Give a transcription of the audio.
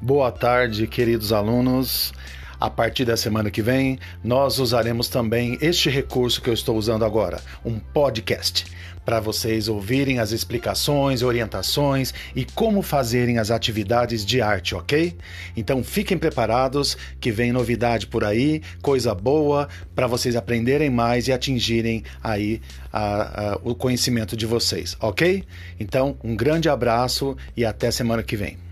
Boa tarde, queridos alunos. A partir da semana que vem, nós usaremos também este recurso que eu estou usando agora, um podcast, para vocês ouvirem as explicações, orientações e como fazerem as atividades de arte, ok? Então fiquem preparados que vem novidade por aí, coisa boa para vocês aprenderem mais e atingirem aí a, a, o conhecimento de vocês, ok? Então um grande abraço e até semana que vem.